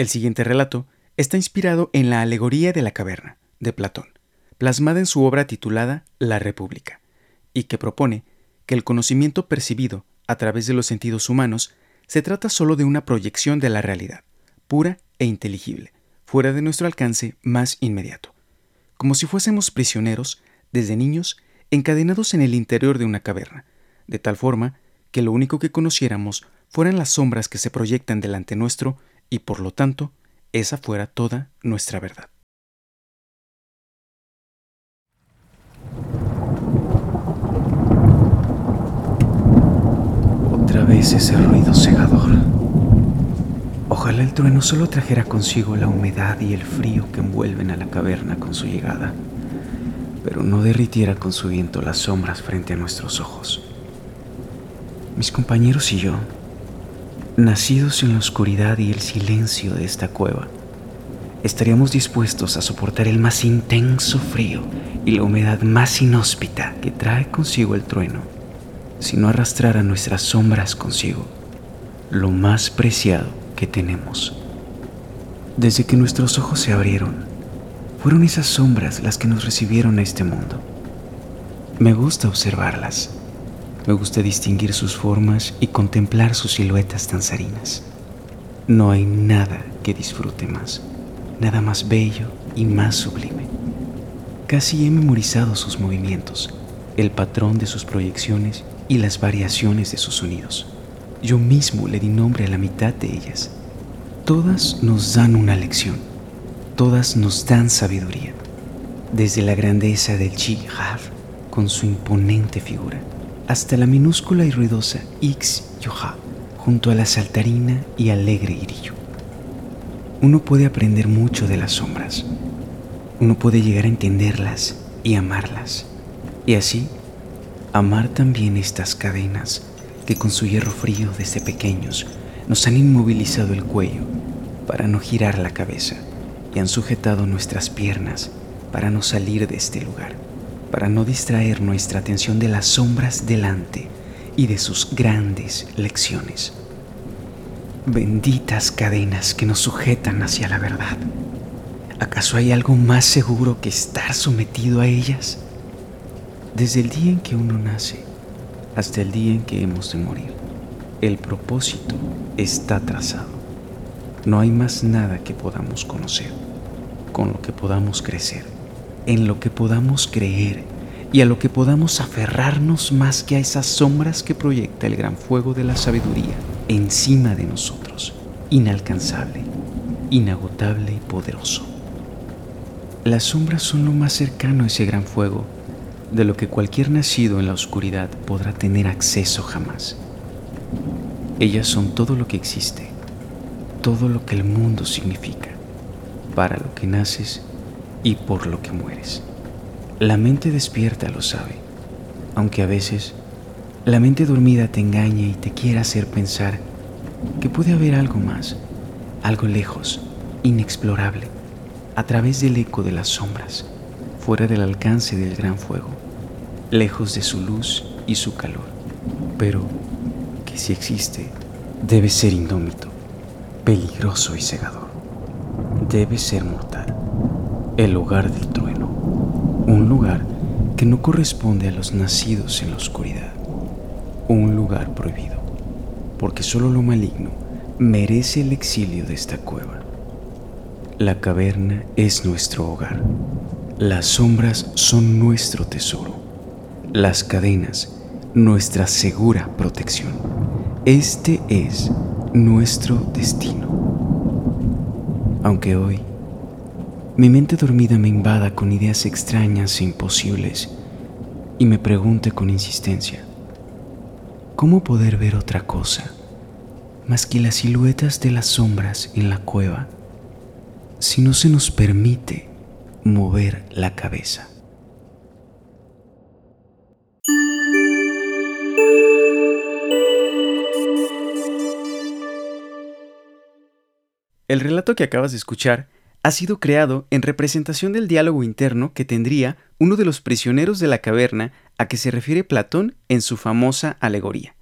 El siguiente relato está inspirado en la alegoría de la caverna, de Platón, plasmada en su obra titulada La República, y que propone que el conocimiento percibido a través de los sentidos humanos se trata solo de una proyección de la realidad, pura e inteligible, fuera de nuestro alcance más inmediato, como si fuésemos prisioneros, desde niños, encadenados en el interior de una caverna, de tal forma que lo único que conociéramos fueran las sombras que se proyectan delante nuestro y por lo tanto esa fuera toda nuestra verdad. Otra vez ese ruido cegador. Ojalá el trueno solo trajera consigo la humedad y el frío que envuelven a la caverna con su llegada, pero no derritiera con su viento las sombras frente a nuestros ojos. Mis compañeros y yo nacidos en la oscuridad y el silencio de esta cueva, estaríamos dispuestos a soportar el más intenso frío y la humedad más inhóspita que trae consigo el trueno, si no arrastrara nuestras sombras consigo, lo más preciado que tenemos. Desde que nuestros ojos se abrieron, fueron esas sombras las que nos recibieron a este mundo. Me gusta observarlas me gusta distinguir sus formas y contemplar sus siluetas danzarinas. No hay nada que disfrute más, nada más bello y más sublime. Casi he memorizado sus movimientos, el patrón de sus proyecciones y las variaciones de sus sonidos. Yo mismo le di nombre a la mitad de ellas. Todas nos dan una lección, todas nos dan sabiduría, desde la grandeza del Chihar con su imponente figura hasta la minúscula y ruidosa Ix Yoha, junto a la saltarina y alegre Irillo. Uno puede aprender mucho de las sombras. Uno puede llegar a entenderlas y amarlas. Y así, amar también estas cadenas que con su hierro frío desde pequeños nos han inmovilizado el cuello para no girar la cabeza y han sujetado nuestras piernas para no salir de este lugar para no distraer nuestra atención de las sombras delante y de sus grandes lecciones. Benditas cadenas que nos sujetan hacia la verdad. ¿Acaso hay algo más seguro que estar sometido a ellas? Desde el día en que uno nace hasta el día en que hemos de morir, el propósito está trazado. No hay más nada que podamos conocer, con lo que podamos crecer en lo que podamos creer y a lo que podamos aferrarnos más que a esas sombras que proyecta el gran fuego de la sabiduría encima de nosotros, inalcanzable, inagotable y poderoso. Las sombras son lo más cercano a ese gran fuego de lo que cualquier nacido en la oscuridad podrá tener acceso jamás. Ellas son todo lo que existe, todo lo que el mundo significa, para lo que naces y por lo que mueres. La mente despierta lo sabe, aunque a veces la mente dormida te engaña y te quiere hacer pensar que puede haber algo más, algo lejos, inexplorable, a través del eco de las sombras, fuera del alcance del gran fuego, lejos de su luz y su calor, pero que si existe, debe ser indómito, peligroso y cegador, debe ser mortal el lugar del trueno, un lugar que no corresponde a los nacidos en la oscuridad, un lugar prohibido, porque solo lo maligno merece el exilio de esta cueva. La caverna es nuestro hogar, las sombras son nuestro tesoro, las cadenas nuestra segura protección. Este es nuestro destino. Aunque hoy mi mente dormida me invada con ideas extrañas e imposibles y me pregunte con insistencia, ¿cómo poder ver otra cosa más que las siluetas de las sombras en la cueva si no se nos permite mover la cabeza? El relato que acabas de escuchar ha sido creado en representación del diálogo interno que tendría uno de los prisioneros de la caverna a que se refiere Platón en su famosa alegoría.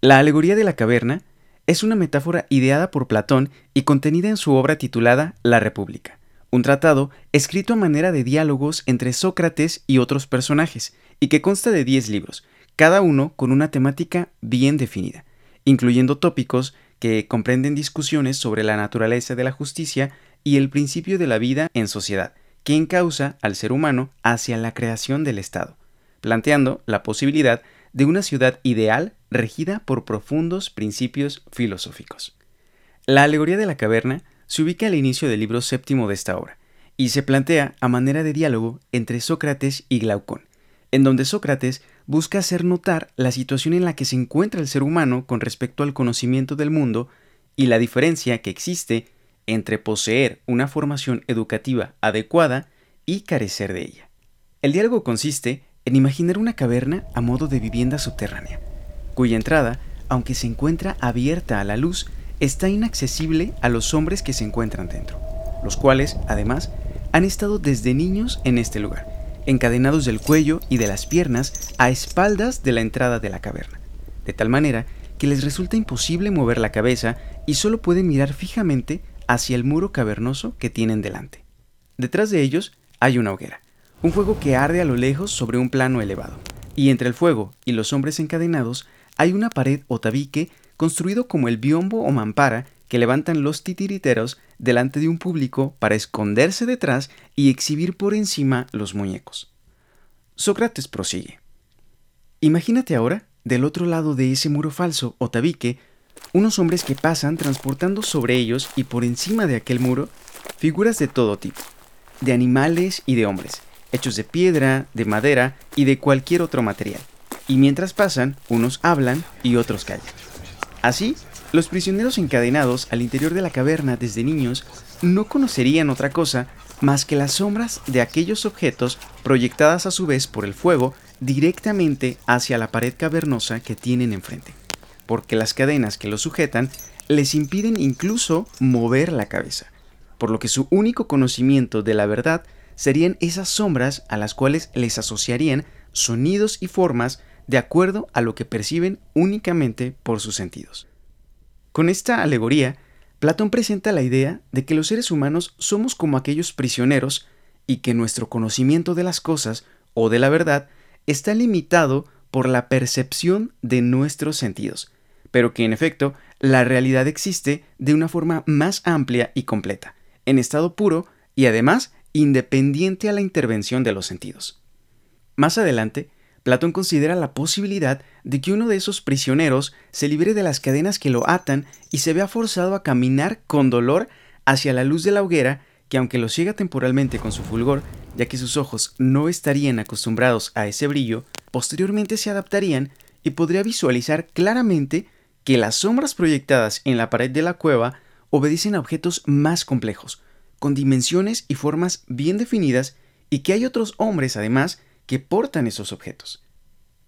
La alegoría de la caverna es una metáfora ideada por Platón y contenida en su obra titulada La República, un tratado escrito a manera de diálogos entre Sócrates y otros personajes, y que consta de 10 libros, cada uno con una temática bien definida, incluyendo tópicos que comprenden discusiones sobre la naturaleza de la justicia y el principio de la vida en sociedad, que encausa al ser humano hacia la creación del Estado, planteando la posibilidad de una ciudad ideal regida por profundos principios filosóficos. La alegoría de la caverna se ubica al inicio del libro séptimo de esta obra, y se plantea a manera de diálogo entre Sócrates y Glaucón, en donde Sócrates busca hacer notar la situación en la que se encuentra el ser humano con respecto al conocimiento del mundo y la diferencia que existe entre poseer una formación educativa adecuada y carecer de ella. El diálogo consiste en imaginar una caverna a modo de vivienda subterránea, cuya entrada, aunque se encuentra abierta a la luz, está inaccesible a los hombres que se encuentran dentro, los cuales, además, han estado desde niños en este lugar, encadenados del cuello y de las piernas a espaldas de la entrada de la caverna, de tal manera que les resulta imposible mover la cabeza y solo pueden mirar fijamente hacia el muro cavernoso que tienen delante. Detrás de ellos hay una hoguera, un fuego que arde a lo lejos sobre un plano elevado, y entre el fuego y los hombres encadenados hay una pared o tabique construido como el biombo o mampara que levantan los titiriteros delante de un público para esconderse detrás y exhibir por encima los muñecos. Sócrates prosigue. Imagínate ahora, del otro lado de ese muro falso o tabique, unos hombres que pasan transportando sobre ellos y por encima de aquel muro figuras de todo tipo, de animales y de hombres, hechos de piedra, de madera y de cualquier otro material. Y mientras pasan, unos hablan y otros callan. Así, los prisioneros encadenados al interior de la caverna desde niños no conocerían otra cosa más que las sombras de aquellos objetos proyectadas a su vez por el fuego directamente hacia la pared cavernosa que tienen enfrente porque las cadenas que los sujetan les impiden incluso mover la cabeza, por lo que su único conocimiento de la verdad serían esas sombras a las cuales les asociarían sonidos y formas de acuerdo a lo que perciben únicamente por sus sentidos. Con esta alegoría, Platón presenta la idea de que los seres humanos somos como aquellos prisioneros y que nuestro conocimiento de las cosas o de la verdad está limitado por la percepción de nuestros sentidos, pero que en efecto la realidad existe de una forma más amplia y completa, en estado puro y además independiente a la intervención de los sentidos. Más adelante, Platón considera la posibilidad de que uno de esos prisioneros se libere de las cadenas que lo atan y se vea forzado a caminar con dolor hacia la luz de la hoguera que aunque lo ciega temporalmente con su fulgor, ya que sus ojos no estarían acostumbrados a ese brillo, posteriormente se adaptarían y podría visualizar claramente que las sombras proyectadas en la pared de la cueva obedecen a objetos más complejos, con dimensiones y formas bien definidas, y que hay otros hombres además que portan esos objetos.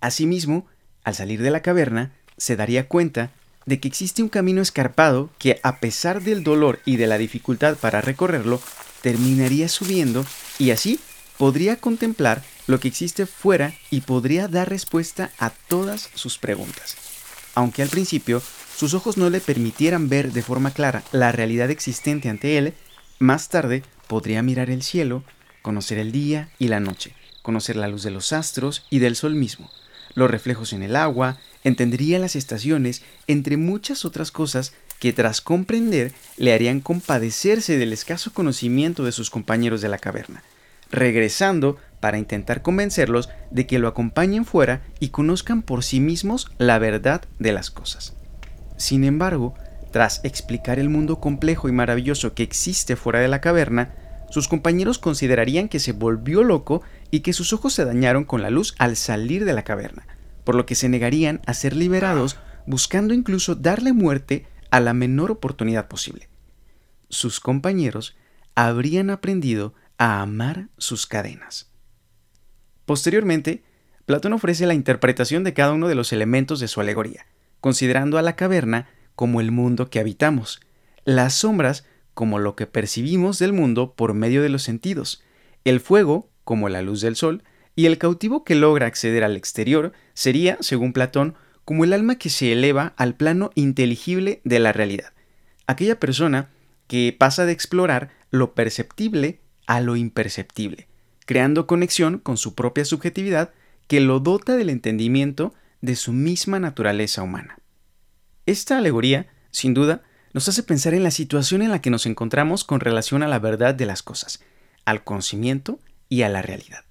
Asimismo, al salir de la caverna, se daría cuenta de que existe un camino escarpado que, a pesar del dolor y de la dificultad para recorrerlo, terminaría subiendo y así podría contemplar lo que existe fuera y podría dar respuesta a todas sus preguntas aunque al principio sus ojos no le permitieran ver de forma clara la realidad existente ante él, más tarde podría mirar el cielo, conocer el día y la noche, conocer la luz de los astros y del sol mismo, los reflejos en el agua, entendería las estaciones, entre muchas otras cosas que tras comprender le harían compadecerse del escaso conocimiento de sus compañeros de la caverna, regresando para intentar convencerlos de que lo acompañen fuera y conozcan por sí mismos la verdad de las cosas. Sin embargo, tras explicar el mundo complejo y maravilloso que existe fuera de la caverna, sus compañeros considerarían que se volvió loco y que sus ojos se dañaron con la luz al salir de la caverna, por lo que se negarían a ser liberados buscando incluso darle muerte a la menor oportunidad posible. Sus compañeros habrían aprendido a amar sus cadenas. Posteriormente, Platón ofrece la interpretación de cada uno de los elementos de su alegoría, considerando a la caverna como el mundo que habitamos, las sombras como lo que percibimos del mundo por medio de los sentidos, el fuego como la luz del sol, y el cautivo que logra acceder al exterior sería, según Platón, como el alma que se eleva al plano inteligible de la realidad. Aquella persona que pasa de explorar lo perceptible a lo imperceptible, creando conexión con su propia subjetividad que lo dota del entendimiento de su misma naturaleza humana. Esta alegoría, sin duda, nos hace pensar en la situación en la que nos encontramos con relación a la verdad de las cosas, al conocimiento y a la realidad.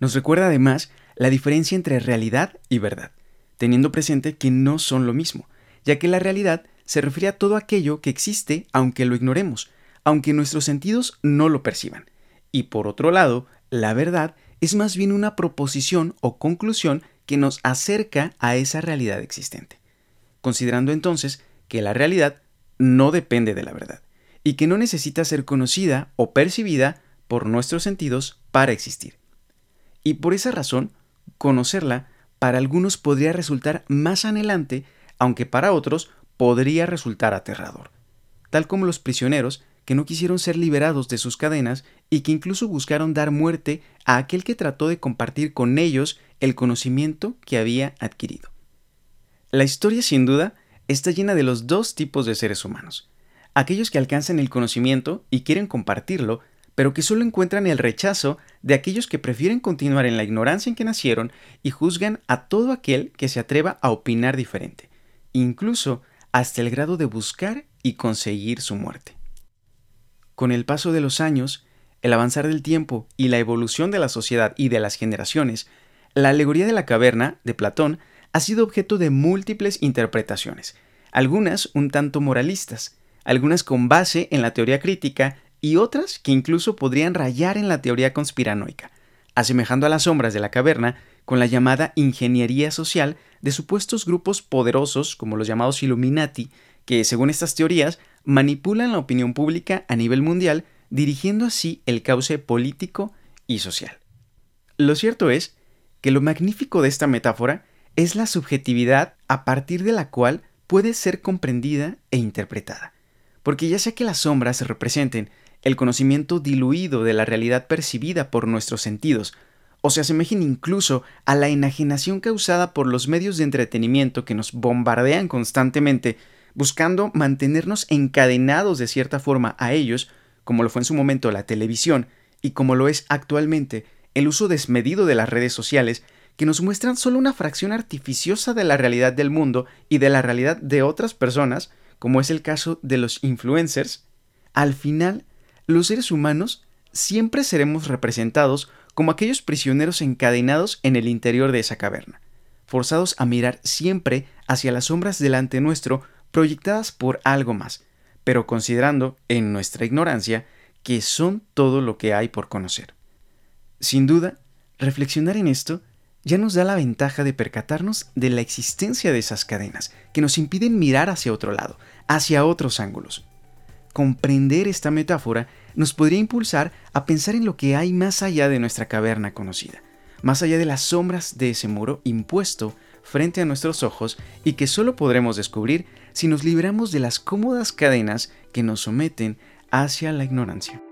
Nos recuerda además la diferencia entre realidad y verdad, teniendo presente que no son lo mismo, ya que la realidad se refiere a todo aquello que existe aunque lo ignoremos, aunque nuestros sentidos no lo perciban. Y por otro lado, la verdad es más bien una proposición o conclusión que nos acerca a esa realidad existente, considerando entonces que la realidad no depende de la verdad y que no necesita ser conocida o percibida por nuestros sentidos para existir. Y por esa razón, conocerla para algunos podría resultar más anhelante, aunque para otros podría resultar aterrador, tal como los prisioneros que no quisieron ser liberados de sus cadenas y que incluso buscaron dar muerte a aquel que trató de compartir con ellos el conocimiento que había adquirido. La historia, sin duda, está llena de los dos tipos de seres humanos, aquellos que alcanzan el conocimiento y quieren compartirlo pero que solo encuentran el rechazo de aquellos que prefieren continuar en la ignorancia en que nacieron y juzgan a todo aquel que se atreva a opinar diferente, incluso hasta el grado de buscar y conseguir su muerte. Con el paso de los años, el avanzar del tiempo y la evolución de la sociedad y de las generaciones, la alegoría de la caverna de Platón ha sido objeto de múltiples interpretaciones, algunas un tanto moralistas, algunas con base en la teoría crítica y otras que incluso podrían rayar en la teoría conspiranoica, asemejando a las sombras de la caverna con la llamada ingeniería social de supuestos grupos poderosos como los llamados Illuminati, que según estas teorías manipulan la opinión pública a nivel mundial, dirigiendo así el cauce político y social. Lo cierto es que lo magnífico de esta metáfora es la subjetividad a partir de la cual puede ser comprendida e interpretada, porque ya sea que las sombras se representen el conocimiento diluido de la realidad percibida por nuestros sentidos, o se asemejen incluso a la enajenación causada por los medios de entretenimiento que nos bombardean constantemente, buscando mantenernos encadenados de cierta forma a ellos, como lo fue en su momento la televisión y como lo es actualmente el uso desmedido de las redes sociales, que nos muestran solo una fracción artificiosa de la realidad del mundo y de la realidad de otras personas, como es el caso de los influencers, al final los seres humanos siempre seremos representados como aquellos prisioneros encadenados en el interior de esa caverna, forzados a mirar siempre hacia las sombras delante nuestro proyectadas por algo más, pero considerando, en nuestra ignorancia, que son todo lo que hay por conocer. Sin duda, reflexionar en esto ya nos da la ventaja de percatarnos de la existencia de esas cadenas que nos impiden mirar hacia otro lado, hacia otros ángulos comprender esta metáfora nos podría impulsar a pensar en lo que hay más allá de nuestra caverna conocida, más allá de las sombras de ese muro impuesto frente a nuestros ojos y que solo podremos descubrir si nos liberamos de las cómodas cadenas que nos someten hacia la ignorancia.